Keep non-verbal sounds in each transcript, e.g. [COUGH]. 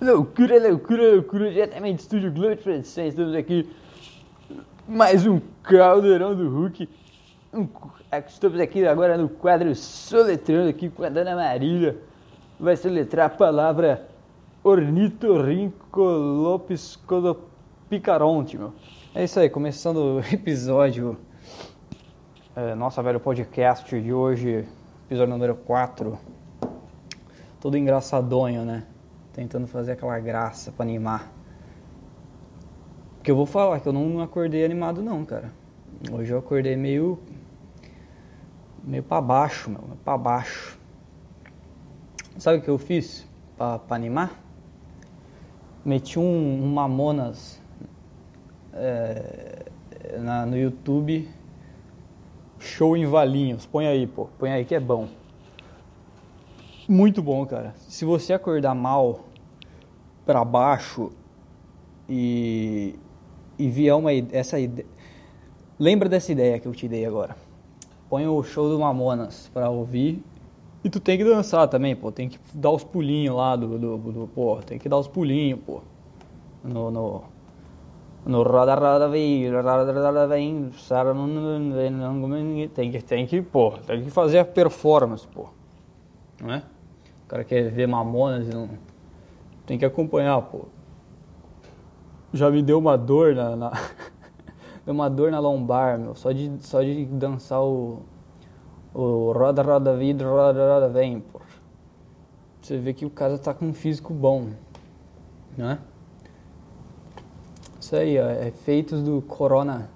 Loucura, loucura, loucura, diretamente do Estúdio Globo Produções, estamos aqui mais um caldeirão do Hulk. Um, estamos aqui agora no quadro soletrando aqui com a Dona Marília. Vai soletrar a palavra ornitorrincolopescodopicaronte, meu. É isso aí, começando o [LAUGHS] episódio, é, nossa velho podcast de hoje, episódio número 4. Todo engraçadonho, né? Tentando fazer aquela graça para animar. Porque eu vou falar que eu não acordei animado não, cara. Hoje eu acordei meio meio para baixo, meu, para baixo. Sabe o que eu fiz para animar? Meti um, um Mamonas é, na, no YouTube Show em Valinhos. Põe aí, pô. Põe aí que é bom. Muito bom, cara. Se você acordar mal, para baixo e, e vier uma essa ideia. Lembra dessa ideia que eu te dei agora. Põe o show do Mamonas para ouvir e tu tem que dançar também, pô. Tem que dar os pulinhos lá do, do, do pô. Tem que dar os pulinhos, pô. No, no, no roda roda vem, roda roda vem, tem que tem que, pô, tem que fazer a performance, pô. Não é? O cara quer ver Mamonas e não tem que acompanhar, pô. Já me deu uma dor na, na [LAUGHS] deu uma dor na lombar, meu, só de só de dançar o o roda roda vida, roda roda vem, pô. Você vê que o cara tá com um físico bom, né? Isso aí, ó, é efeitos do corona.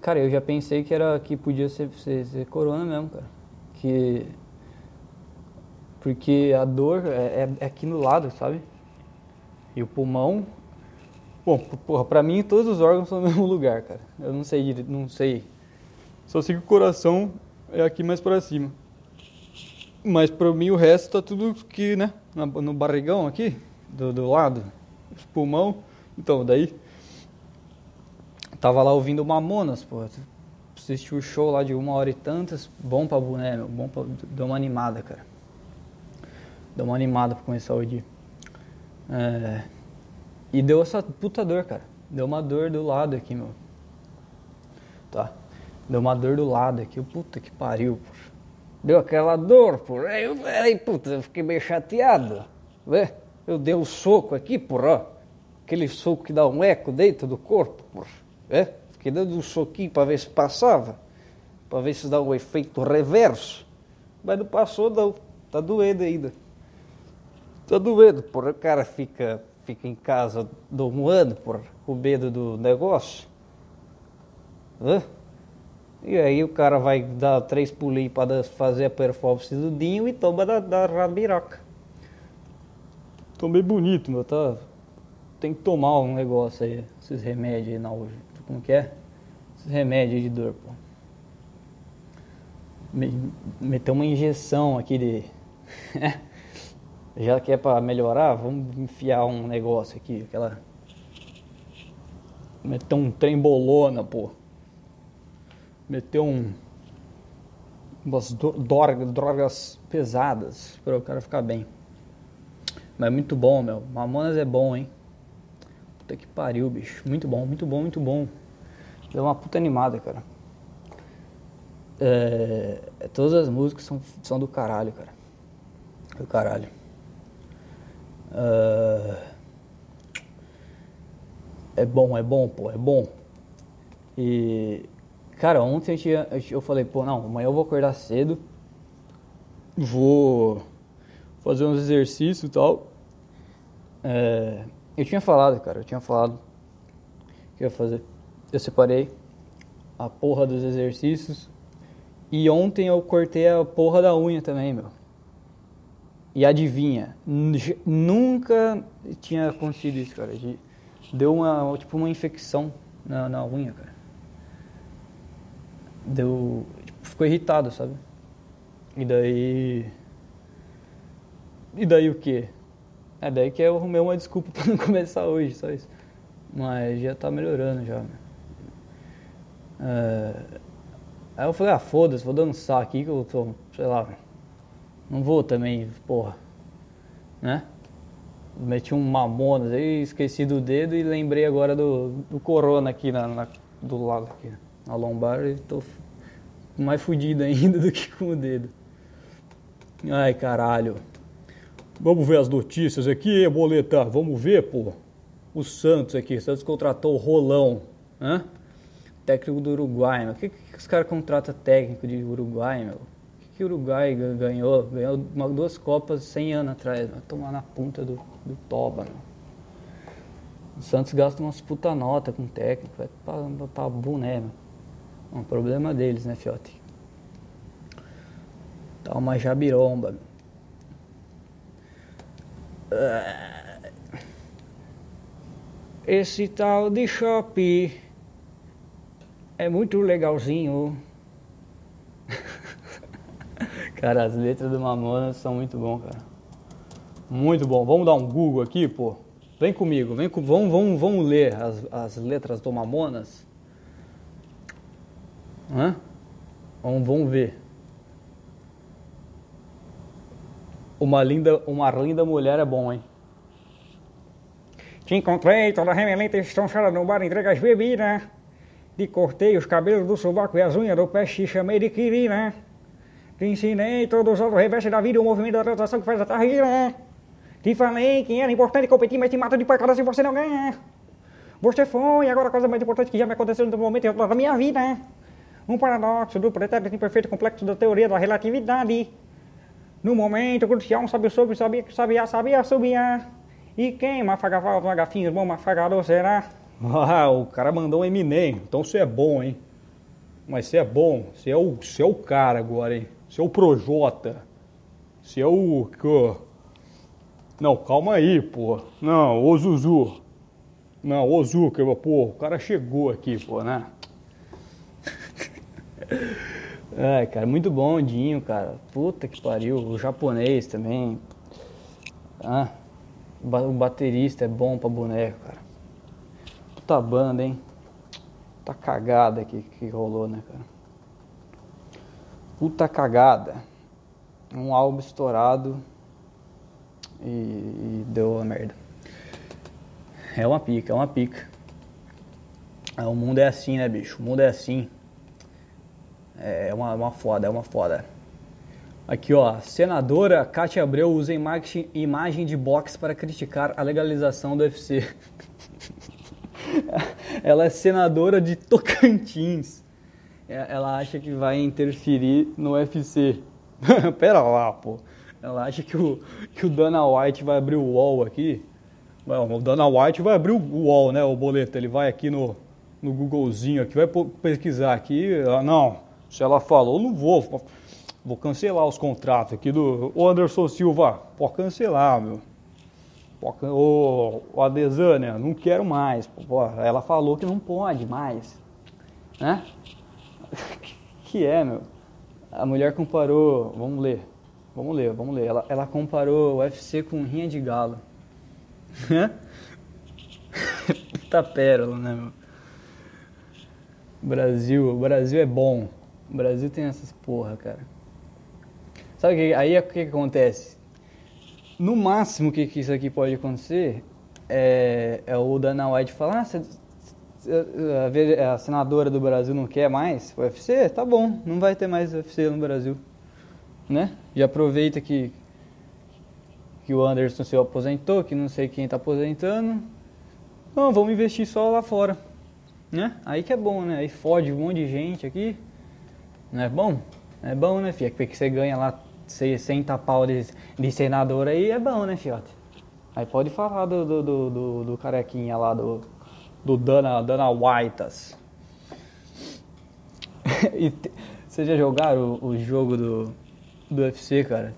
Cara, eu já pensei que era que podia ser, ser, ser corona mesmo, cara. Que porque a dor é, é, aqui no lado, sabe? E o pulmão, bom, porra, pra mim todos os órgãos são no [LAUGHS] mesmo lugar, cara. Eu não sei, não sei. Só sei que o coração é aqui mais para cima. Mas pra mim o resto tá tudo aqui, né? No barrigão aqui, do, do lado. Os pulmão. Então, daí. Tava lá ouvindo Mamonas, pô. Assisti o show lá de uma hora e tantas. Bom pra boné, meu. Bom pra. Deu uma animada, cara. Deu uma animada pra começar o dia. É, e deu essa puta dor, cara. Deu uma dor do lado aqui, meu. Tá. Deu uma dor do lado aqui. Puta que pariu, pô. Deu aquela dor, pô. Aí, puta, eu fiquei meio chateado. Vê? Eu dei um soco aqui, porra. Aquele soco que dá um eco dentro do corpo. É? Fiquei dando um soquinho pra ver se passava. Pra ver se dá um efeito reverso. Mas não passou, não. Tá doendo ainda. Tá doendo, porra. O cara fica, fica em casa domoando, porra, com medo do negócio. Hã? E aí o cara vai dar três pulinhos para fazer a performance do Dinho e toma da, da rabiroca. Tomei bonito, meu, tá? Tem que tomar um negócio aí, esses remédios aí na hoje. Como que é? Esses remédios de dor, pô. Meter uma injeção aqui de. [LAUGHS] Já que é para melhorar, vamos enfiar um negócio aqui, aquela. Meter um trem bolona, pô. Meter um. umas drogas, drogas pesadas para o cara ficar bem. Mas é muito bom, meu. Mamonas é bom, hein? Puta que pariu, bicho. Muito bom, muito bom, muito bom. Deu uma puta animada, cara. É, todas as músicas são, são do caralho, cara. Do caralho. Uh, é bom, é bom, pô, é bom. E, cara, ontem eu, falei, pô, não, amanhã eu vou acordar cedo, vou fazer uns exercícios e tal. É, eu tinha falado, cara, eu tinha falado que eu ia fazer. Eu separei a porra dos exercícios. E ontem eu cortei a porra da unha também, meu. E adivinha, nunca tinha acontecido isso, cara. De, deu uma, tipo, uma infecção na, na unha, cara. Deu, tipo, ficou irritado, sabe? E daí... E daí o quê? É daí que eu arrumei uma desculpa [LAUGHS] pra não começar hoje, só isso. Mas já tá melhorando já. É... Aí eu falei, ah, foda-se, vou dançar aqui que eu tô, sei lá, não vou também, porra. Né? Meti um Mamonas aí, esqueci do dedo e lembrei agora do, do Corona aqui na, na do lado aqui, na lombar e tô mais fudido [LAUGHS] ainda do que com o dedo. Ai, caralho. Vamos ver as notícias aqui, boleta. Vamos ver, pô. O Santos aqui. O Santos contratou o Rolão. Hã? Técnico do Uruguai, meu. O que, que os caras contratam técnico de Uruguai, meu? O que, o Uruguai ganhou? Ganhou uma, duas Copas 100 anos atrás. Vai tomar na ponta do, do toba, meu. O Santos gasta umas puta nota com técnico. Vai pra, pra, pra boné, meu. É um problema deles, né, Fiote? Tá uma jabiromba, meu. Esse tal de Shopee é muito legalzinho. [LAUGHS] cara, as letras do Mamonas são muito bom, cara. Muito bom. Vamos dar um Google aqui, pô. Vem comigo, vem com... vamos, vamos, vamos ler as, as letras do Mamonas. Hã? Vamos, vamos ver. Uma linda, uma linda mulher é bom, hein? Te encontrei, toda remelenta estão chorando no bar, entrega as bebidas. Te cortei os cabelos do sovaco e as unhas do pé, te chamei de querida. Te ensinei todos os outros revestes da vida, o movimento da rotação que faz a carreira. Te falei que era importante competir, mas te mato de pancada se você não ganhar. Você foi agora a coisa mais importante que já me aconteceu no momento da minha vida. Um paradoxo do pretérito imperfeito complexo da teoria da relatividade. No momento crucial, um sabe sobre, sabia que sabia, sabia, subia. E quem mafagava os magafinhos, bom mafagador será? Ah, o cara mandou um Eminem, então você é bom, hein? Mas você é bom, você é o, você é o cara agora, hein? Você é o Projota. Você é o. Não, calma aí, pô. Não, ô Zuzu. Não, Zuka, pô, o cara chegou aqui, pô, né? [LAUGHS] É, cara, muito bom o Dinho, cara. Puta que pariu. O japonês também. Ah, o baterista é bom pra boneco, cara. Puta banda, hein? Puta cagada que, que rolou, né, cara? Puta cagada. Um álbum estourado e, e deu a merda. É uma pica, é uma pica. O mundo é assim, né, bicho? O mundo é assim. É uma, uma foda, é uma foda. Aqui, ó. Senadora Cátia Abreu usa imagem, imagem de boxe para criticar a legalização do UFC. [LAUGHS] Ela é senadora de Tocantins. É, ela acha que vai interferir no UFC. [LAUGHS] Pera lá, pô. Ela acha que o, que o Dana White vai abrir o wall aqui. Bom, o Dana White vai abrir o wall, né, o boleto. Ele vai aqui no, no Googlezinho aqui, vai pesquisar aqui. Ah, não, se ela falou, não vou. Vou cancelar os contratos aqui do o Anderson Silva. Pode cancelar, meu. Pode, ô, ô Adesânia, não quero mais. Pô, ela falou que não pode mais. Né? Que é, meu? A mulher comparou. Vamos ler. Vamos ler, vamos ler. Ela, ela comparou o UFC com rinha de galo. [LAUGHS] Puta pérola, né, meu? Brasil, o Brasil é bom. O Brasil tem essas porra, cara. Sabe o que? Aí é o que, que acontece? No máximo que, que isso aqui pode acontecer é, é o Dana White falar, ah, a, a senadora do Brasil não quer mais UFC? Tá bom, não vai ter mais UFC no Brasil. Né? E aproveita que, que o Anderson se aposentou, que não sei quem está aposentando. Não, vamos investir só lá fora. Né? Aí que é bom, né? Aí fode um monte de gente aqui. Não é bom? É bom, né, filha? Porque você ganha lá 60 pau de, de senador aí, é bom, né, fiote? Aí pode falar do, do, do, do, do carequinha lá, do, do Dana, Dana Whitas. [LAUGHS] e te, vocês já jogaram o, o, jogo do, do UFC, cara?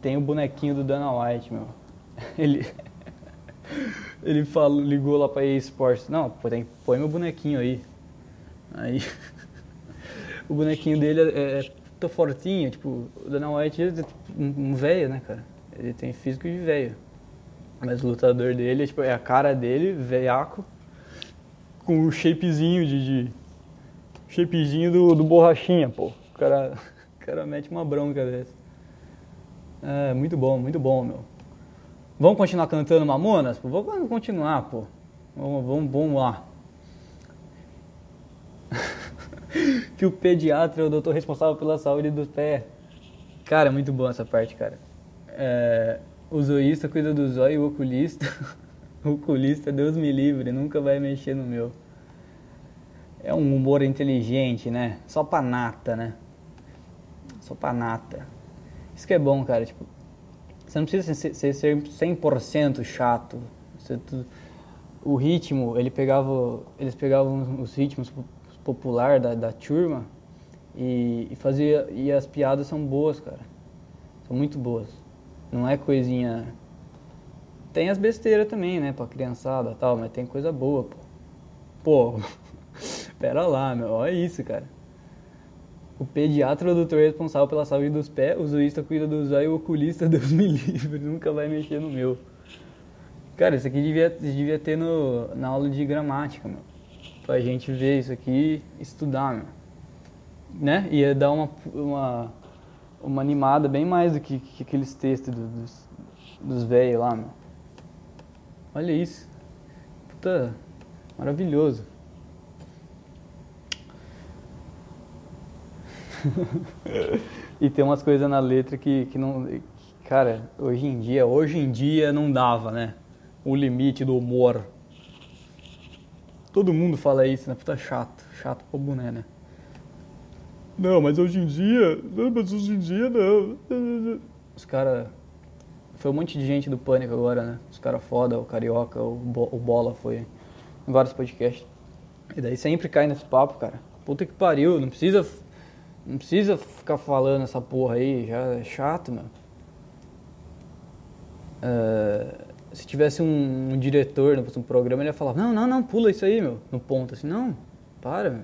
Tem o bonequinho do Dana White, meu. [LAUGHS] Ele... [LAUGHS] Ele falou, ligou lá pra EA Sports. Não, põe, põe meu bonequinho aí. Aí o bonequinho dele é, é tô fortinho, tipo, o Dana White é tipo, um, um velho, né, cara? Ele tem físico de velho. Mas o lutador dele tipo, é a cara dele, velhaco, com o shapezinho de. de shapezinho do, do borrachinha, pô. O cara, [LAUGHS] o cara mete uma bronca dessa. É, muito bom, muito bom, meu. Vamos continuar cantando Mamonas? Pô, vamos continuar, pô. Vamos, vamos, vamos lá. [LAUGHS] que o pediatra é o doutor responsável pela saúde do pé. Cara, muito bom essa parte, cara. É, o zoísta cuida do zóio e o oculista. [LAUGHS] oculista, Deus me livre, nunca vai mexer no meu. É um humor inteligente, né? Só pra nata, né? Só pra nata. Isso que é bom, cara. Tipo, você não precisa ser, ser, ser 100% chato. Você, o ritmo, ele pegava, eles pegavam os ritmos popular da, da turma e, e fazia e as piadas são boas, cara. São muito boas. Não é coisinha tem as besteiras também, né, pra criançada e tal, mas tem coisa boa, pô. Pô, [LAUGHS] pera lá, meu, olha isso, cara. O pediatra é o doutor responsável pela saúde dos pés, o zoísta cuida do zóio e o oculista, Deus me livre, nunca vai mexer no meu. Cara, isso aqui devia, devia ter no, na aula de gramática, meu. Pra gente ver isso aqui estudar, meu. Né? Ia dar uma, uma, uma animada bem mais do que, que aqueles textos dos, dos velhos lá, meu. Olha isso. Puta, maravilhoso. [LAUGHS] e tem umas coisas na letra que, que não. Cara, hoje em dia, hoje em dia não dava, né? O limite do humor. Todo mundo fala isso, né? Puta chato. Chato pro boné, né? Não, mas hoje em dia. Não, mas hoje em dia não. Os caras. Foi um monte de gente do pânico agora, né? Os caras foda, o Carioca, o, Bo, o Bola foi em vários podcasts. E daí sempre cai nesse papo, cara. Puta que pariu, não precisa não precisa ficar falando essa porra aí, já é chato, meu. Uh, se tivesse um, um diretor no, programa, ele ia falar, não, não, não, pula isso aí, meu, no ponto, assim, não, para, meu.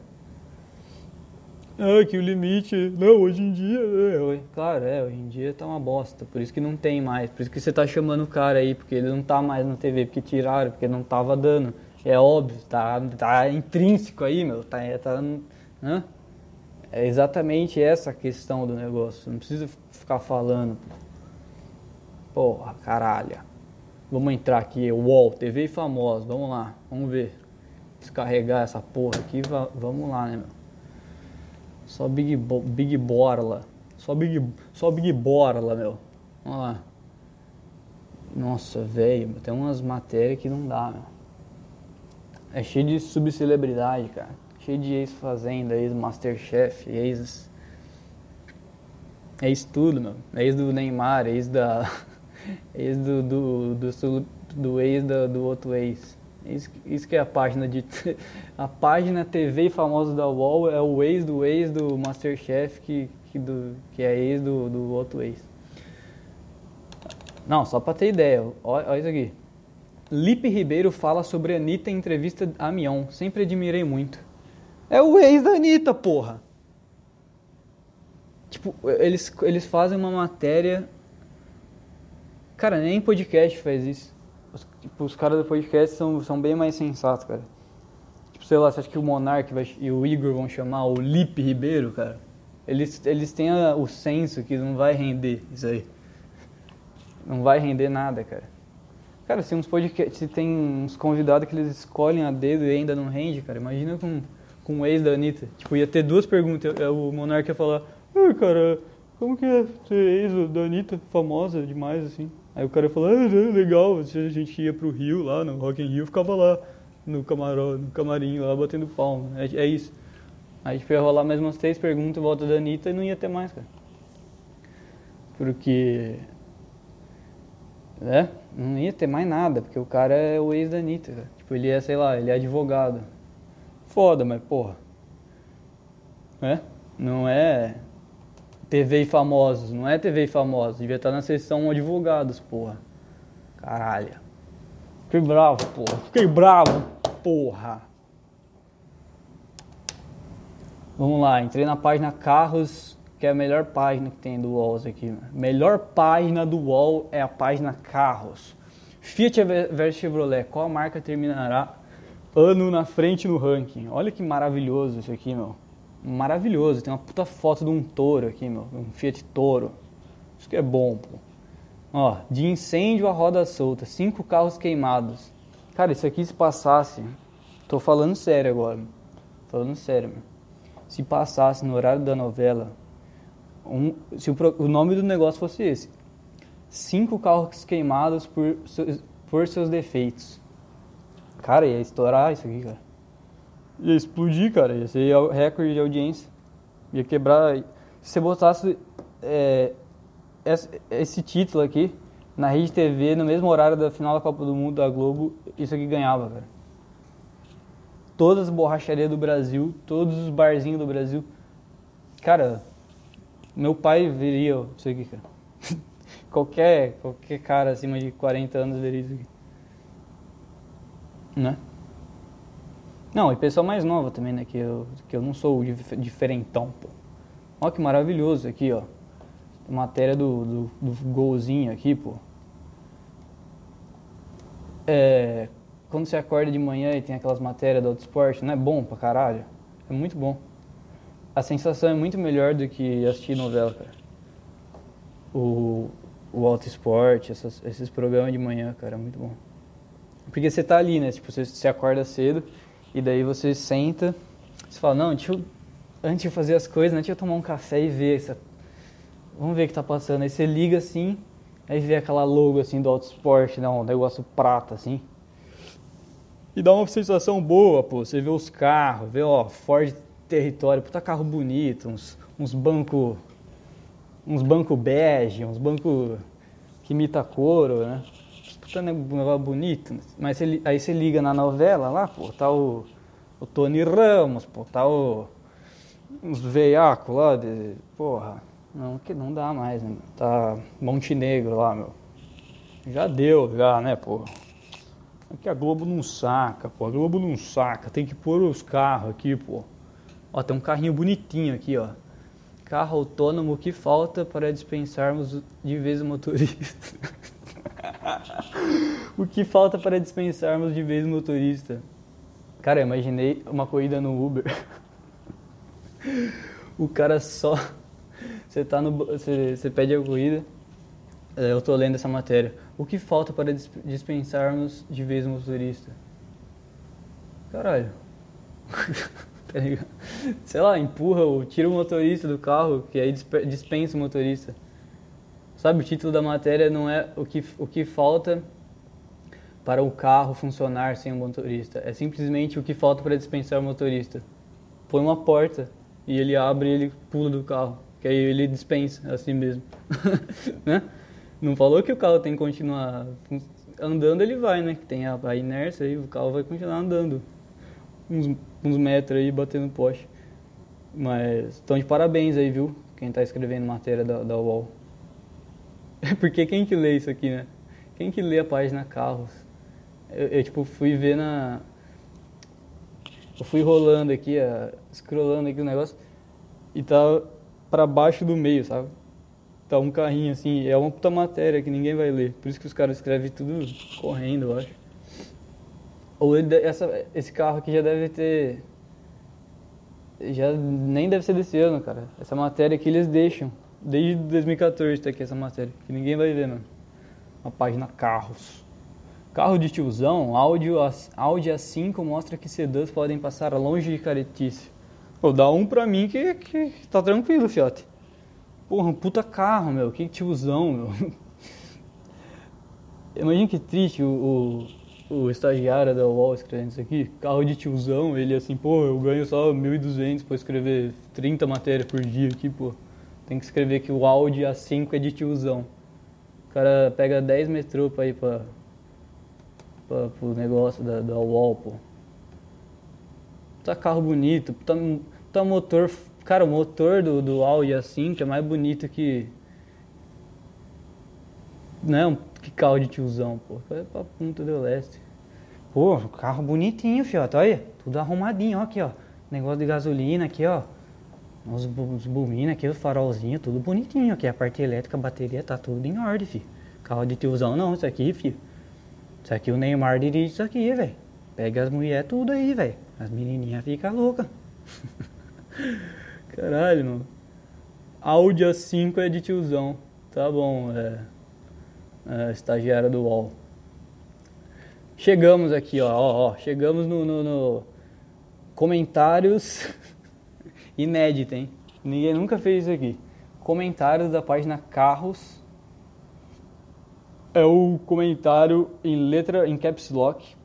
Ah, que o limite, não, hoje em dia, é. Claro, é, hoje em dia tá uma bosta, por isso que não tem mais, por isso que você tá chamando o cara aí, porque ele não tá mais na TV, porque tiraram, porque não tava dando, é óbvio, tá, tá intrínseco aí, meu, tá, tá, né? É exatamente essa a questão do negócio. Não precisa ficar falando. Porra, caralho. Vamos entrar aqui, UOL, TV famosa, vamos lá, vamos ver. Descarregar essa porra aqui, vamos lá, né, meu? Só Big, Bo Big Borla. Só Big, só Big Borla, meu. Vamos lá. Nossa, velho, tem umas matérias que não dá, meu. É cheio de subcelebridade, cara cheio de ex-fazenda, ex-masterchef, ex... Ex tudo, meu. Ex do Neymar, ex da... [LAUGHS] ex do, do, do, do ex do, do outro ex. Isso, isso que é a página de... a página TV famosa da UOL é o ex do ex do Masterchef que, que, do, que é ex do, do outro ex. Não, só pra ter ideia. Olha, olha isso aqui. Lipe Ribeiro fala sobre Anitta em entrevista a Mion. Sempre admirei muito. É o ex da Anitta, porra. Tipo, eles, eles fazem uma matéria. Cara, nem podcast faz isso. Os, tipo, os caras do podcast são, são bem mais sensatos, cara. Tipo, sei lá, você acha que o Monark vai, e o Igor vão chamar o Lipe Ribeiro, cara? Eles, eles têm a, o senso que não vai render isso aí. Não vai render nada, cara. Cara, se uns podcasts, se tem uns convidados que eles escolhem a dedo e ainda não rende, cara, imagina com com o ex da Anitta. Tipo, ia ter duas perguntas. O Monark ia falar, ah, cara, como que é ser ex da Anitta, famosa demais, assim? Aí o cara falar, ah, legal, a gente ia pro Rio, lá no Rock in Rio, ficava lá no, camarão, no camarim, lá batendo palma. É, é isso. Aí tipo, ia rolar mais umas três perguntas volta da Anitta e não ia ter mais, cara. Porque... É, não ia ter mais nada, porque o cara é o ex da Anitta, cara. Tipo, ele é, sei lá, ele é advogado. Foda, mas porra. É? Não é TV e famosos, não é TV e famosos. Devia estar na seção advogados, porra. Caralho. Fiquei bravo, porra. Fiquei bravo, porra. Vamos lá, entrei na página Carros, que é a melhor página que tem do UOL aqui. Né? Melhor página do UOL é a página Carros. Fiat versus Chevrolet, qual marca terminará ano na frente no ranking. Olha que maravilhoso isso aqui, meu. Maravilhoso. Tem uma puta foto de um touro aqui, meu. Um Fiat Toro. Isso que é bom, pô. Ó, de incêndio a roda solta, cinco carros queimados. Cara, isso aqui se passasse, tô falando sério agora, falando sério, meu. se passasse no horário da novela, um, se o, o, nome do negócio fosse esse, cinco carros queimados por, por seus defeitos. Cara, ia estourar isso aqui, cara. Ia explodir, cara, ia ser recorde de audiência. Ia quebrar. Se você botasse é, esse título aqui na Rede TV, no mesmo horário da final da Copa do Mundo da Globo, isso aqui ganhava, cara. Todas as borracharias do Brasil, todos os barzinhos do Brasil. Cara, meu pai veria isso aqui, cara. [LAUGHS] qualquer, qualquer cara acima de 40 anos veria isso aqui. Né? Não, e pessoa mais nova também, né? Que eu, que eu não sou diferentão, pô. Olha que maravilhoso aqui, ó. Matéria do, do, do golzinho aqui, pô. É, quando você acorda de manhã e tem aquelas matérias do Auto Esporte, não é bom pra caralho? É muito bom. A sensação é muito melhor do que assistir novela, cara. O, o Auto Esporte, essas, esses programas de manhã, cara, é muito bom. Porque você tá ali, né? Tipo, você, você acorda cedo e daí você senta, você fala, não, deixa eu, antes de fazer as coisas, né, deixa eu tomar um café e ver essa, vamos ver o que tá passando. Aí você liga assim, aí vê aquela logo assim do Auto Sport, né, um negócio prata assim. E dá uma sensação boa, pô. Você vê os carros, vê, ó, Ford Território, puta carro bonito, uns, uns bancos uns banco bege, uns bancos que imita couro, né? Puta negócio bonito. Mas você, aí você liga na novela lá, pô, tá o, o Tony Ramos, pô, tá o, uns veiacos lá de, porra, não, que não dá mais, né? Tá Montenegro lá, meu. Já deu, já, né, pô? É que a Globo não saca, pô. A Globo não saca. Tem que pôr os carros aqui, pô. Ó, tem um carrinho bonitinho aqui, ó. Carro autônomo que falta para dispensarmos de vez o motorista. [LAUGHS] [LAUGHS] o que falta para dispensarmos de vez o motorista? Cara, eu imaginei uma corrida no Uber. [LAUGHS] o cara só você tá no. Você, pede a corrida. É, eu tô lendo essa matéria. O que falta para dispensarmos de vez o motorista? Caralho. [LAUGHS] tá ligado? Sei lá, empurra ou tira o motorista do carro, que aí dispensa o motorista. Sabe, o título da matéria não é o que, o que falta para o carro funcionar sem o motorista. É simplesmente o que falta para dispensar o motorista. Põe uma porta e ele abre e ele pula do carro que aí ele dispensa assim mesmo, [LAUGHS] né? Não falou que o carro tem que continuar andando, ele vai, né? Que tem a, a inércia aí, o carro vai continuar andando uns, uns metros aí, batendo poste. Mas estão de parabéns aí, viu? Quem está escrevendo matéria da, da UOL. [LAUGHS] Porque quem que lê isso aqui, né? Quem que lê a página carros? Eu, eu tipo, fui ver na... Eu fui rolando aqui, uh, scrollando aqui o negócio, e tava para baixo do meio, sabe? Tá um carrinho assim, é uma puta matéria que ninguém vai ler. Por isso que os caras escrevem tudo correndo, eu acho. Ou ele, essa, esse carro aqui já deve ter. Já nem deve ser desse ano, cara. Essa matéria aqui eles deixam. Desde 2014 tá aqui essa matéria, que ninguém vai ver, não. Uma página carros. Carro de tiozão, áudio, Audi A5 mostra que sedãs podem passar longe de caretice. Pô, dá um pra mim que, que tá tranquilo, fiote. Porra, um puta carro, meu. Que tiozão, meu. [LAUGHS] Imagina que triste o, o, o estagiário da UOL escrevendo isso aqui. Carro de tiozão, ele assim, pô, eu ganho só 1.200 pra escrever 30 matérias por dia aqui, pô. Tem que escrever que o Audi A5 é de tiozão. O cara pega 10 metrô pra ir pra, pra, pro negócio da, da UOL, pô. Tá carro bonito, tá Tá motor, cara, o motor do, do Audi A5 é mais bonito que não, que carro de tiozão, pô. Foi pra Punta do Leste. Pô, carro bonitinho, fiote. Olha, tudo arrumadinho, ó, aqui, ó. Negócio de gasolina aqui, ó. Os, os bobinas aqui, os farolzinhos, tudo bonitinho aqui. A parte elétrica, a bateria, tá tudo em ordem, filho. Carro de tiozão não, isso aqui, filho. Isso aqui o Neymar dirige isso aqui, velho. Pega as mulheres tudo aí, velho. As menininhas ficam loucas. [LAUGHS] Caralho, mano. Audi A5 é de tiozão. Tá bom, é. uh, estagiária do UOL. Chegamos aqui, ó, ó, ó chegamos no, no, no comentários [LAUGHS] inédito, hein? Ninguém nunca fez isso aqui. Comentários da página Carros. É o comentário em letra em caps lock.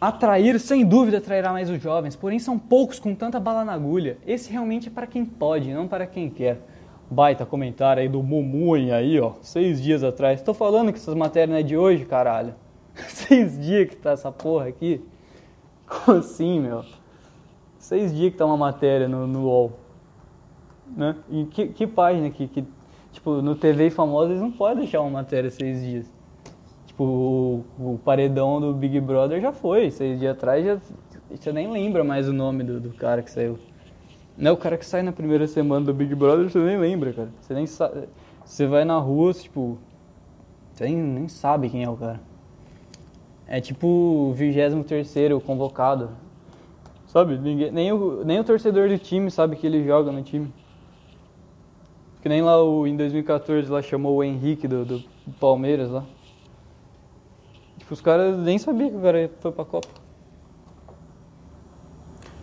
Atrair, sem dúvida, atrairá mais os jovens, porém são poucos com tanta bala na agulha. Esse realmente é para quem pode, não para quem quer. Baita comentário aí do Mumunha aí, ó, seis dias atrás. Tô falando que essas matérias não é de hoje, caralho. [LAUGHS] seis dias que tá essa porra aqui. Como assim, meu? Seis dias que tá uma matéria no, no UOL. Né? E que, que página que, que, tipo, no TV famosa eles não podem deixar uma matéria seis dias. Tipo, o, o paredão do Big Brother já foi, seis dias atrás já, você nem lembra mais o nome do, do cara que saiu. Não é o cara que sai na primeira semana do Big Brother, você nem lembra, cara. Você nem sabe. Você vai na rua, tipo. Você nem, nem sabe quem é o cara. É tipo o 23 convocado. Sabe? Ninguém, nem, o, nem o torcedor do time sabe que ele joga no time. Que nem lá o, em 2014 lá chamou o Henrique do, do Palmeiras lá. Tipo, os caras nem sabiam que o cara foi pra Copa.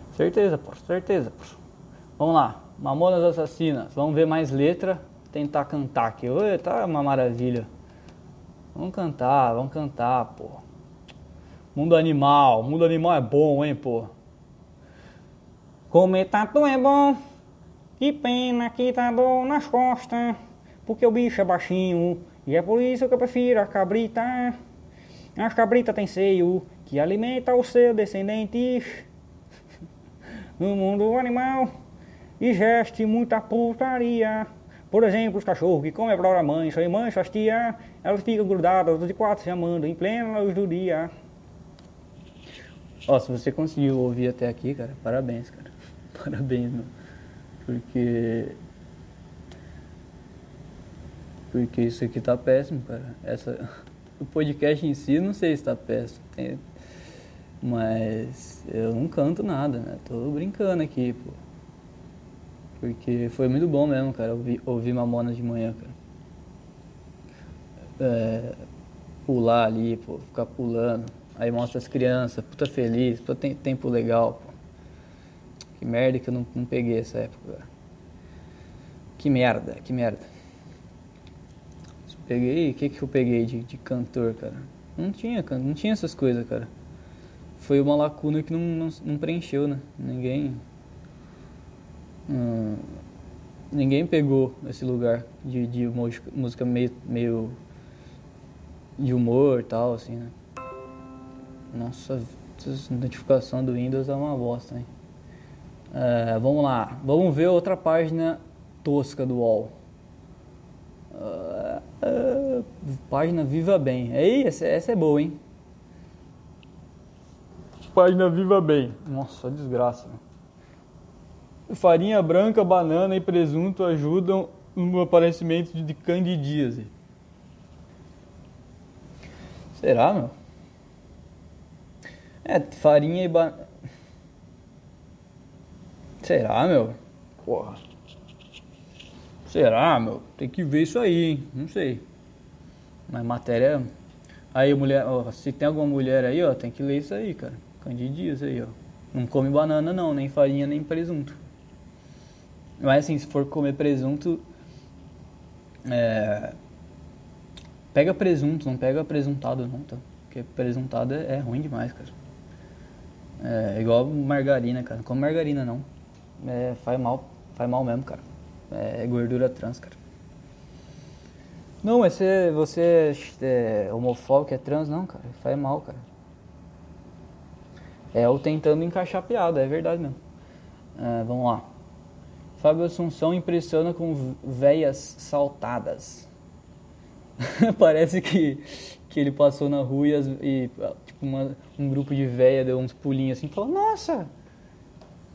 Certeza, pô, certeza, pô. Vamos lá, Mamonas Assassinas. Vamos ver mais letra, tentar cantar aqui. Oi, tá uma maravilha. Vamos cantar, vamos cantar, pô. Mundo animal, mundo animal é bom, hein, pô. Comer tatu é bom, que pena que tá dor nas costas, porque o bicho é baixinho, e é por isso que eu prefiro a cabrita. As cabritas têm seio, que alimenta os seus descendentes. No mundo animal, e geste muita putaria. Por exemplo, os cachorros que comem a própria mãe, sua mãe, suas tia, elas ficam grudadas de quatro chamando em plena luz do dia. Ó, se você conseguiu ouvir até aqui, cara, parabéns, cara. [LAUGHS] Parabéns, meu. Porque. Porque isso aqui tá péssimo, cara. Essa... [LAUGHS] O podcast em si, não sei se tá péssimo. Tem... Mas eu não canto nada, né? Tô brincando aqui, pô. Porque foi muito bom mesmo, cara, ouvir, ouvir Mamonas de manhã, cara. É, pular ali, pô, ficar pulando. Aí mostra as crianças, puta feliz, puta tem, tempo legal, pô. Que merda que eu não, não peguei essa época. Que merda, que merda. Peguei, o que que eu peguei de, de cantor, cara? Não tinha, não tinha essas coisas, cara. Foi uma lacuna que não, não, não preencheu, né? Ninguém Hum, ninguém pegou esse lugar de, de música meio, meio de humor e tal, assim, né? Nossa, notificação do Windows é uma bosta, hein? É, vamos lá, vamos ver outra página tosca do UOL. Uh, uh, página Viva Bem. Aí, essa, essa é boa, hein? Página Viva Bem. Nossa, desgraça. Né? farinha branca, banana e presunto ajudam no aparecimento de candidíase. Será, meu? É, farinha e banana. Será, meu? Porra. Será, meu? Tem que ver isso aí, hein? Não sei. Mas matéria. Aí, mulher, ó, se tem alguma mulher aí, ó, tem que ler isso aí, cara. Candidíase aí, ó. Não come banana, não, nem farinha, nem presunto. Mas assim, se for comer presunto, é, pega presunto, não pega presuntado não, tá? Porque presuntado é, é ruim demais, cara. É igual margarina, cara. Não come margarina não. É, faz mal, faz mal mesmo, cara. É gordura trans, cara. Não, mas você, você é homofóbico, é trans, não, cara. Faz mal, cara. É eu tentando encaixar piada, é verdade mesmo. É, vamos lá. Fábio Assunção impressiona com veias saltadas. [LAUGHS] Parece que, que ele passou na rua e, e tipo, uma, um grupo de véia deu uns pulinhos assim e falou, nossa,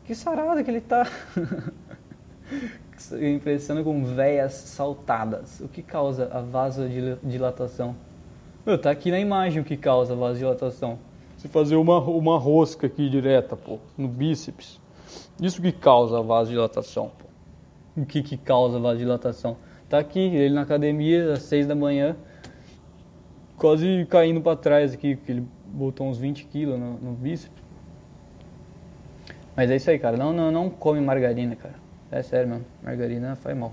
que sarada que ele tá. [LAUGHS] impressiona com veias saltadas. O que causa a vasodilatação? Meu, tá aqui na imagem o que causa a vasodilatação. Se fazer uma, uma rosca aqui direta, pô, no bíceps. Isso que causa a vasodilatação. Pô. O que, que causa a vasodilatação? Tá aqui, ele na academia às 6 da manhã, quase caindo pra trás aqui, porque ele botou uns 20 quilos no, no bíceps. Mas é isso aí, cara. Não, não, não come margarina, cara. É sério mesmo. Margarina faz mal.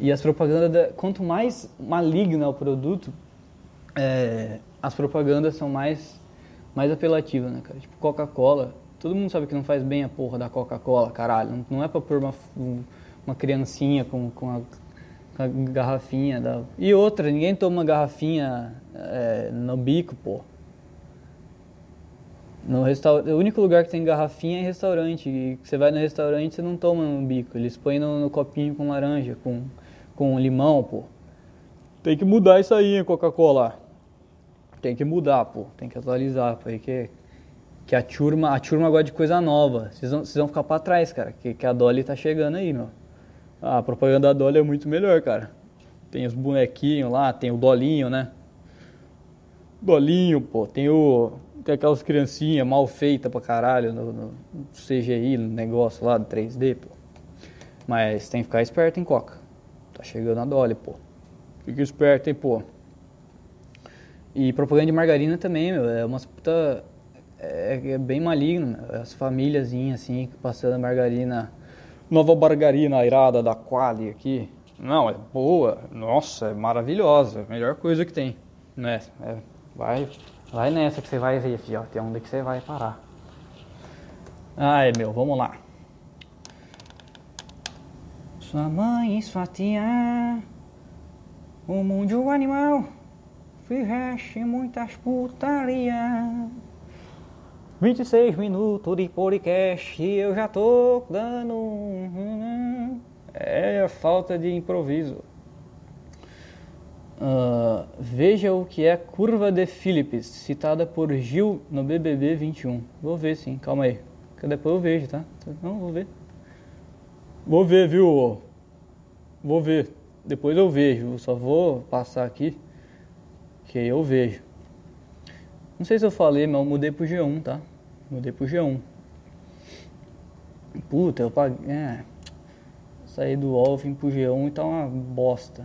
E as propagandas, da, quanto mais maligno é o produto, é, as propagandas são mais, mais apelativas, né, cara? Tipo, Coca-Cola. Todo mundo sabe que não faz bem a porra da Coca-Cola, caralho. Não, é pra pôr uma, uma criancinha com, com, a, com a garrafinha. Da... E outra, ninguém toma garrafinha é, no bico, pô. No restaur... O único lugar que tem garrafinha é restaurante. E você vai no restaurante você não toma no bico. Eles põem no, no copinho com laranja, com, com limão, pô. Tem que mudar isso aí, Coca-Cola. Tem que mudar, pô. Tem que atualizar, porque que a turma, a turma gosta de coisa nova. Vocês vão, vocês vão ficar pra trás, cara. Que, que a Dolly tá chegando aí, meu. a propaganda da Dolly é muito melhor, cara. Tem os bonequinhos lá, tem o Dolinho, né? Dolinho, pô. Tem o aquelas criancinhas mal feitas pra caralho no, no, CGI, no negócio lá do 3D, pô. Mas tem que ficar esperto em Coca. Tá chegando a Dolly, pô. Fica esperto, hein, pô. E propaganda de margarina também, meu. É umas puta. É, é bem maligno, meu. As famíliazinhas assim, passando margarina. Nova margarina irada da Quali aqui. Não, é boa. Nossa, é maravilhosa. Melhor coisa que tem. Né? É, vai Vai nessa que você vai ver, filho. Tem onde que você vai parar. Ai, meu, vamos lá. Sua mãe esfatia o mundo animal. Fizeste muitas putaria. 26 minutos de podcast e eu já tô dando. É falta de improviso. Uh, veja o que é curva de Phillips, citada por Gil no BBB 21. Vou ver sim, calma aí. Que depois eu vejo, tá? Não, vou ver. Vou ver, viu? Vou ver. Depois eu vejo. Só vou passar aqui. Que eu vejo. Não sei se eu falei, mas eu mudei pro G1, tá? Mudei pro G1. Puta, eu paguei. É. Saí do UOL, vim pro G1 e tá uma bosta.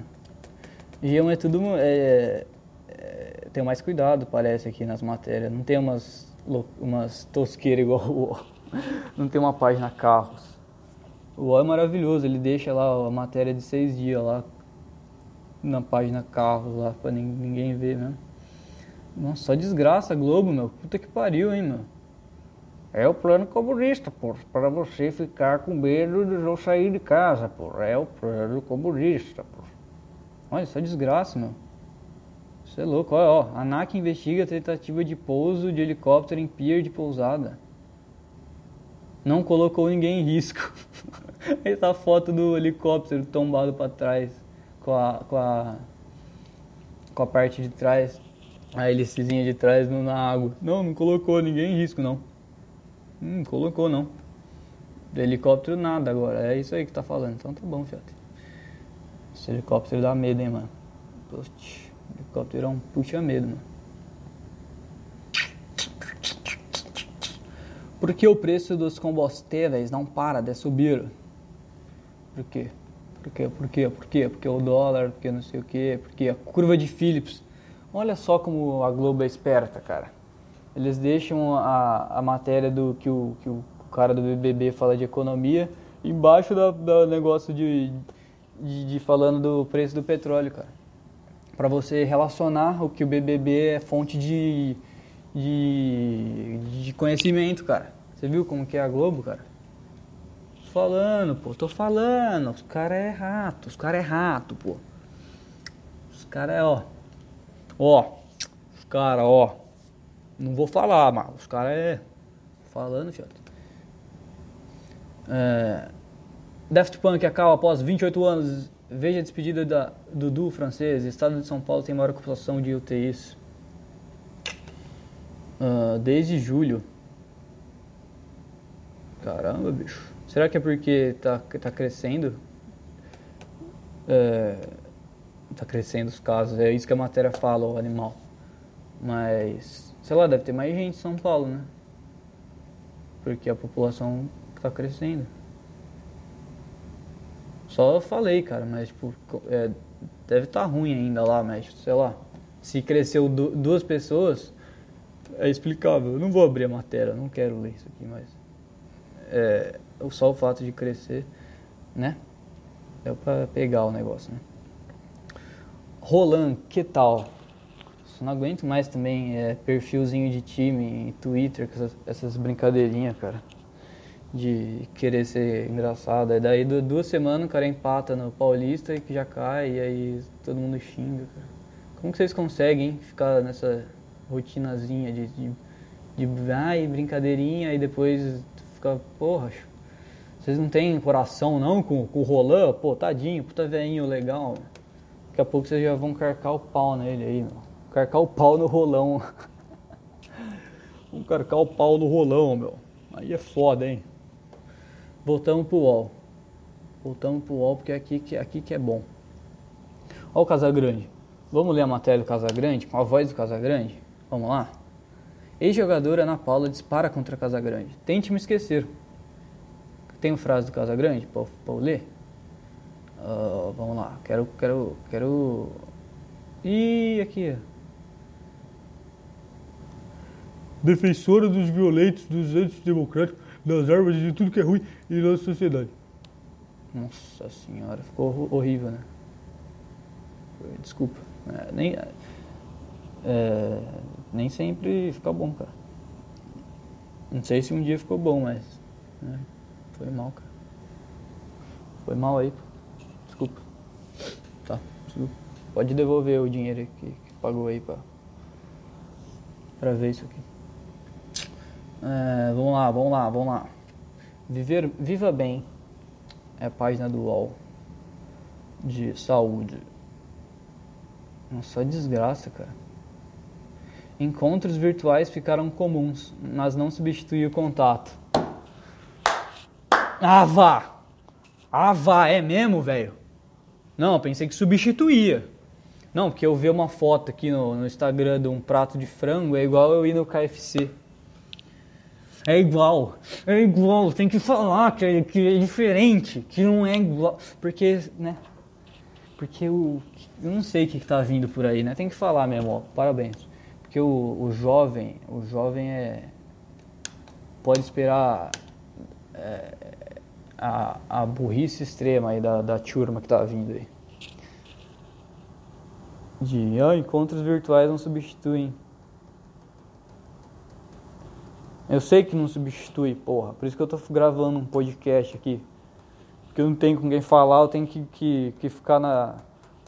G1 é tudo. É, é, tem mais cuidado, parece, aqui nas matérias. Não tem umas, umas tosqueiras igual [LAUGHS] o Não tem uma página carros. O UOL é maravilhoso, ele deixa lá a matéria de seis dias lá na página carros lá pra ninguém ver, né? Nossa, só desgraça Globo, meu. Puta que pariu, hein, meu. É o plano comunista, pô. Para você ficar com medo de não sair de casa, pô. É o plano comunista, pô. Olha, só desgraça, meu. Isso é louco. Olha, ó. ANAC investiga tentativa de pouso de helicóptero em pier de pousada. Não colocou ninguém em risco. [LAUGHS] Essa foto do helicóptero tombado para trás. Com a, com a. Com a parte de trás. A helicezinha de trás na água. Não, não colocou ninguém em risco, não. Hum, colocou, não. Do helicóptero nada agora. É isso aí que tá falando. Então tá bom, Fiat. Esse helicóptero dá medo, hein, mano. Poxa, helicóptero é um puxa medo, mano. Por que o preço dos combustíveis não para de subir? Por quê? Por quê? Por quê? Por quê? Porque o dólar, porque não sei o quê, porque a curva de Phillips. Olha só como a Globo é esperta, cara. Eles deixam a, a matéria do que o, que o cara do BBB fala de economia embaixo do negócio de de, de falando do preço do petróleo, cara. Para você relacionar o que o BBB é fonte de, de, de conhecimento, cara. Você viu como que é a Globo, cara? Falando, pô, tô falando. Os caras é rato, os caras é rato, pô. Os caras é, ó. Ó, os caras, ó. Não vou falar, mas os caras é. Falando, fiado. É, Daft Punk acaba após 28 anos. Veja a despedida da Dudu francês. Estado de São Paulo tem maior ocupação de UTIs. Uh, desde julho. Caramba, bicho. Será que é porque tá, tá crescendo? É, tá crescendo os casos. É isso que a matéria fala, o animal. Mas, sei lá, deve ter mais gente em São Paulo, né? Porque a população tá crescendo. Só falei, cara, mas tipo, é, deve estar tá ruim ainda lá, mas sei lá. Se cresceu du duas pessoas, é explicável. Eu não vou abrir a matéria, não quero ler isso aqui, mas. É, só o fato de crescer, né? Deu pra pegar o negócio, né? Roland, que tal? Só não aguento mais também é, perfilzinho de time Twitter, essas, essas brincadeirinhas, cara. De querer ser engraçado. Aí daí duas semanas o cara empata no Paulista e que já cai, e aí todo mundo xinga, cara. Como que vocês conseguem ficar nessa rotinazinha de, de, de ai, brincadeirinha e depois ficar, porra, vocês não têm coração não com, com o Roland? Pô, tadinho, puta velhinho legal. Daqui a pouco vocês já vão carcar o pau nele aí, meu. Carcar o pau no rolão. [LAUGHS] Vamos carcar o pau no rolão, meu. Aí é foda, hein? Voltamos pro UOL. Voltamos pro UOL porque é aqui que, aqui que é bom. Olha o Casagrande. Vamos ler a matéria do Casagrande, com a voz do Casagrande? Vamos lá? Ex-jogadora Ana Paula dispara contra Casagrande. Tente me esquecer. Tem frase do Casagrande para eu ler? Uh, vamos lá. Quero, quero, quero... Ih, aqui. Defensora dos violentos, dos antidemocráticos, das armas de tudo que é ruim em nossa sociedade. Nossa senhora, ficou horrível, né? Desculpa. É, nem, é, nem sempre fica bom, cara. Não sei se um dia ficou bom, mas. Né, foi mal, cara. Foi mal aí, Desculpa. Tá, desculpa. Pode devolver o dinheiro que, que pagou aí pra, pra ver isso aqui. É, vamos lá, vamos lá, vamos lá. Viver, Viva Bem é a página do UOL de saúde. Nossa, desgraça, cara. Encontros virtuais ficaram comuns, mas não substitui o contato. Ah, vá! Ah, é mesmo, velho? Não, pensei que substituía. Não, porque eu ver uma foto aqui no, no, Instagram de um prato de frango é igual eu ir no KFC. É igual, é igual, tem que falar que é, que é diferente, que não é igual. Porque, né? Porque o, eu não sei o que está vindo por aí, né? Tem que falar mesmo, ó, parabéns. Porque o, o jovem, o jovem é pode esperar é, a, a burrice extrema aí da, da turma que tá vindo aí. De ah, encontros virtuais não substituem. Eu sei que não substitui, porra. Por isso que eu tô gravando um podcast aqui. Porque eu não tenho com quem falar, eu tenho que, que, que ficar na,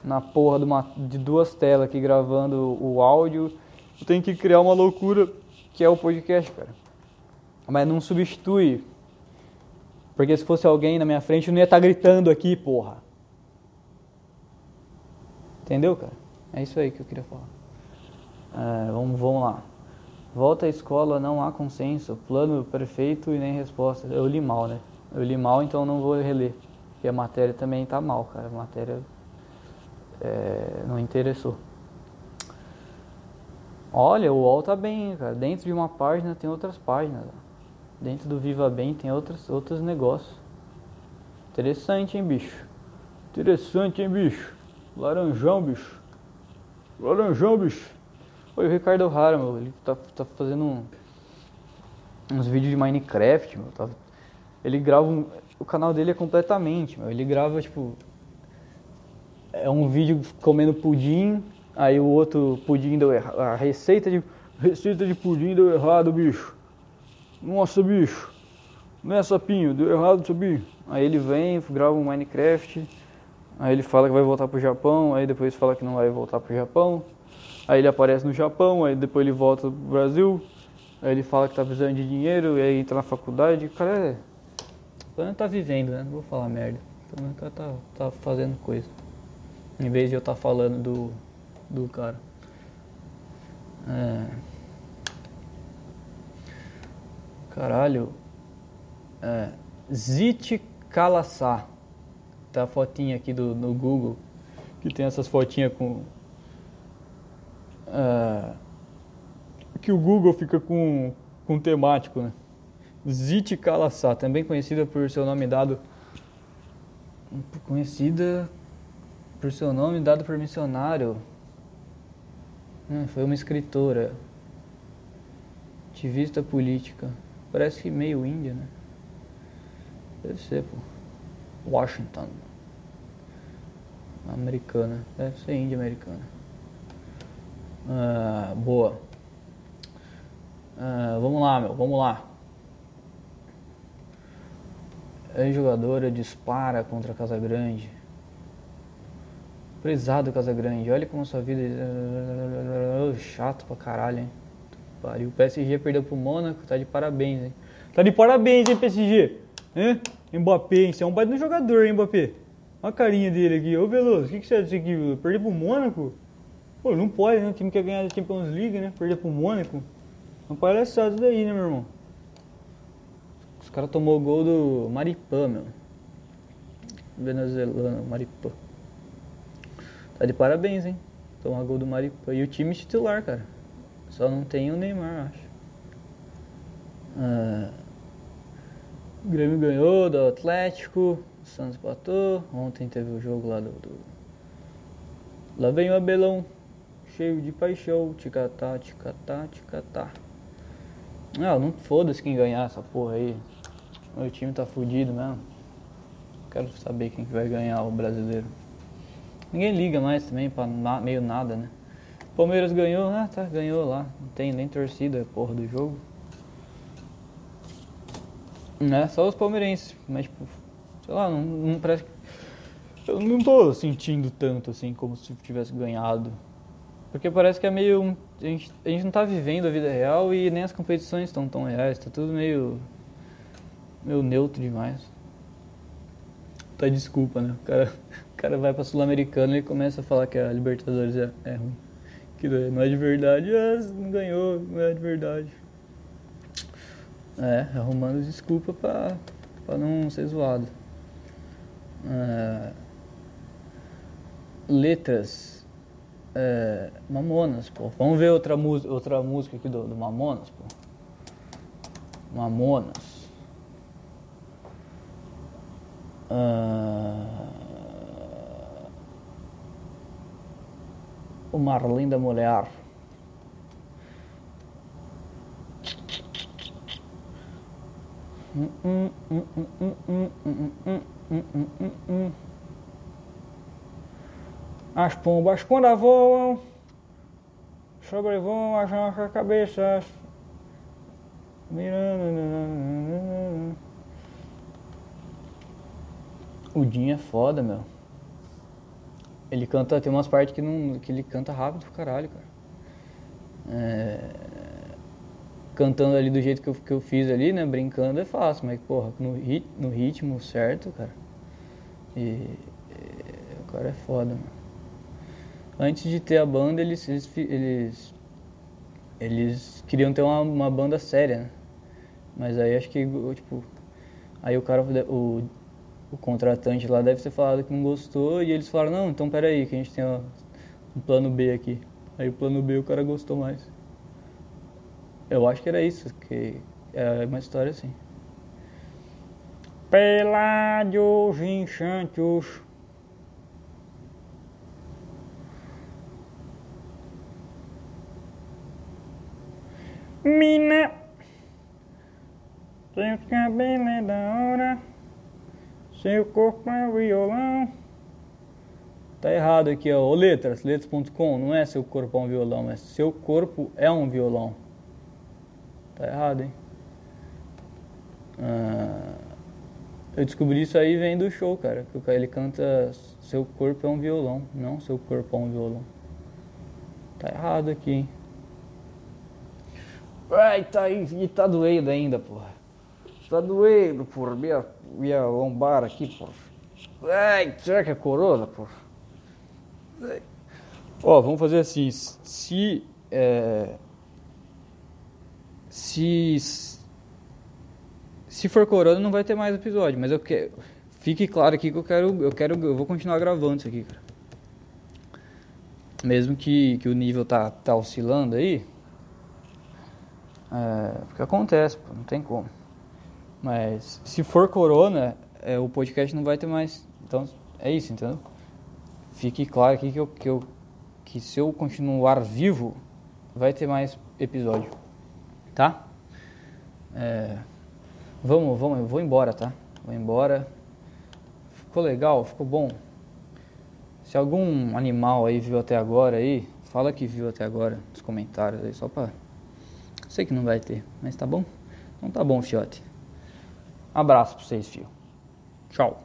na porra de, uma, de duas telas aqui gravando o áudio. Eu tenho que criar uma loucura que é o podcast, cara. Mas não substitui. Porque se fosse alguém na minha frente, eu não ia estar tá gritando aqui, porra. Entendeu, cara? É isso aí que eu queria falar. É, vamos, vamos lá. Volta à escola, não há consenso, plano perfeito e nem resposta. Eu li mal, né? Eu li mal, então não vou reler. Porque a matéria também tá mal, cara. A matéria é, não interessou. Olha, o UOL tá bem, cara. Dentro de uma página tem outras páginas. Dentro do Viva Bem tem outros, outros negócios. Interessante, hein, bicho? Interessante, hein, bicho? Laranjão, bicho. Laranjão, bicho. Oi, o Ricardo Rara, meu. Ele tá, tá fazendo um, uns vídeos de Minecraft, meu. Tá, ele grava um, O canal dele é completamente, meu. Ele grava, tipo. É um vídeo comendo pudim, aí o outro pudim deu errado. A receita de. Receita de pudim deu errado, bicho. Nossa, bicho. Né, sapinho? Deu errado, sapinho. Aí ele vem, grava um Minecraft. Aí ele fala que vai voltar pro Japão. Aí depois fala que não vai voltar pro Japão. Aí ele aparece no Japão. Aí depois ele volta pro Brasil. Aí ele fala que tá precisando de dinheiro. E aí entra na faculdade. O cara é. O cara tá vivendo, né? Não vou falar merda. O cara tá, tá fazendo coisa. Em vez de eu estar tá falando do, do cara. É. Caralho. É, Zit Kalassá. Tá a fotinha aqui do, no Google. Que tem essas fotinhas com. É, que o Google fica com, com temático, né? Zit Kalassá, também conhecida por seu nome dado conhecida por seu nome dado por missionário. Hum, foi uma escritora. Ativista política. Parece que meio índia, né? Deve ser, pô. Washington. Americana. Deve ser índia americana. Ah, boa. Ah, vamos lá, meu. Vamos lá. Ex-jogadora dispara contra a Casa Grande. Prezado Casa Grande, olha como sua vida é chato pra caralho, hein? Pariu. O PSG perdeu pro Mônaco, tá de parabéns, hein? Tá de parabéns, hein, PSG? Hein? Mbappé, hein? Você é um baita jogador, hein, Mbappé? Olha a carinha dele aqui. Ô, Veloso, o que, que você acha disso aqui? Perder pro Mônaco? Pô, não pode, né? O time quer ganhar a Champions League, né? Perder pro Mônaco. Não palhaçada isso daí, né, meu irmão? Os caras tomou o gol do Maripã, meu. Venezuelano, Maripã. Tá de parabéns, hein? Tomar gol do Maripã. E o time titular, cara. Só não tem o Neymar, acho. Ah, o Grêmio ganhou do Atlético. O Santos empatou. Ontem teve o jogo lá do. do... Lá vem o Abelão. Cheio de paixão. Ticatá, ticatá, ticatá. Não, não foda-se quem ganhar essa porra aí. Meu time tá fudido mesmo. Quero saber quem que vai ganhar o brasileiro. Ninguém liga mais também pra na- meio nada, né? Palmeiras ganhou, ah tá, ganhou lá. Não tem nem torcida, porra do jogo. Né? Só os palmeirenses. Mas, tipo, sei lá, não, não parece que. Eu não tô sentindo tanto assim como se tivesse ganhado. Porque parece que é meio. A gente, a gente não tá vivendo a vida real e nem as competições estão tão reais, tá tudo meio. meio neutro demais. Tá desculpa, né? O cara, [LAUGHS] o cara vai pra Sul-Americana e começa a falar que a Libertadores é, é ruim. Que não é de verdade, ah, não ganhou, não é de verdade. É, arrumando desculpa pra, pra não ser zoado. É, letras. É, Mamonas, pô. Vamos ver outra, outra música aqui do, do Mamonas, pô. Mamonas. Ah, o Marlin da Mulher. Hum, As pombas quando voam, sobrevoam as nossas cabeças. Mirando. O Dinho é foda, meu. Ele canta, tem umas partes que, não, que ele canta rápido pro caralho, cara. É, cantando ali do jeito que eu, que eu fiz ali, né? Brincando é fácil, mas porra, no, no ritmo certo, cara. E, e o cara é foda, mano. Antes de ter a banda, eles, eles, eles, eles queriam ter uma, uma banda séria, né? Mas aí acho que, tipo, aí o cara, o, o contratante lá deve ter falado que não gostou e eles falaram, não, então peraí, que a gente tem ó, um plano B aqui. Aí o plano B o cara gostou mais. Eu acho que era isso, que é uma história assim. Peládios inchantos. Mina, seu cabelo é da hora, seu corpo é violão. Tá errado aqui, ó. Letras, letras.com, não é seu corpo é um violão, é seu corpo é um violão. Tá errado, hein? Ah, eu descobri isso aí vem do show, cara. Que ele canta Seu corpo é um violão, não seu corpo é um violão. Tá errado aqui, hein? Ai, tá aí, e tá doendo ainda, porra. Tá doendo, porra. Minha, minha lombar aqui, porra. Ai, será que é corona, porra? Ó, vamos fazer assim. Se. É, se. Se for corona, não vai ter mais episódio. Mas eu quero. Fique claro aqui que eu quero. Eu quero. Eu vou continuar gravando isso aqui, cara. Mesmo que, que o nível tá, tá oscilando aí. É, porque acontece, pô, não tem como. Mas se for corona, é, o podcast não vai ter mais. Então é isso, entendeu? Fique claro aqui que eu, que eu que se eu continuar vivo, vai ter mais episódio, tá? É, vamos, vamos, eu vou embora, tá? Vou embora. Ficou legal, ficou bom. Se algum animal aí viu até agora aí, fala que viu até agora nos comentários aí, só pra. Sei que não vai ter, mas tá bom? Então tá bom, fiote. Abraço pra vocês, fio. Tchau.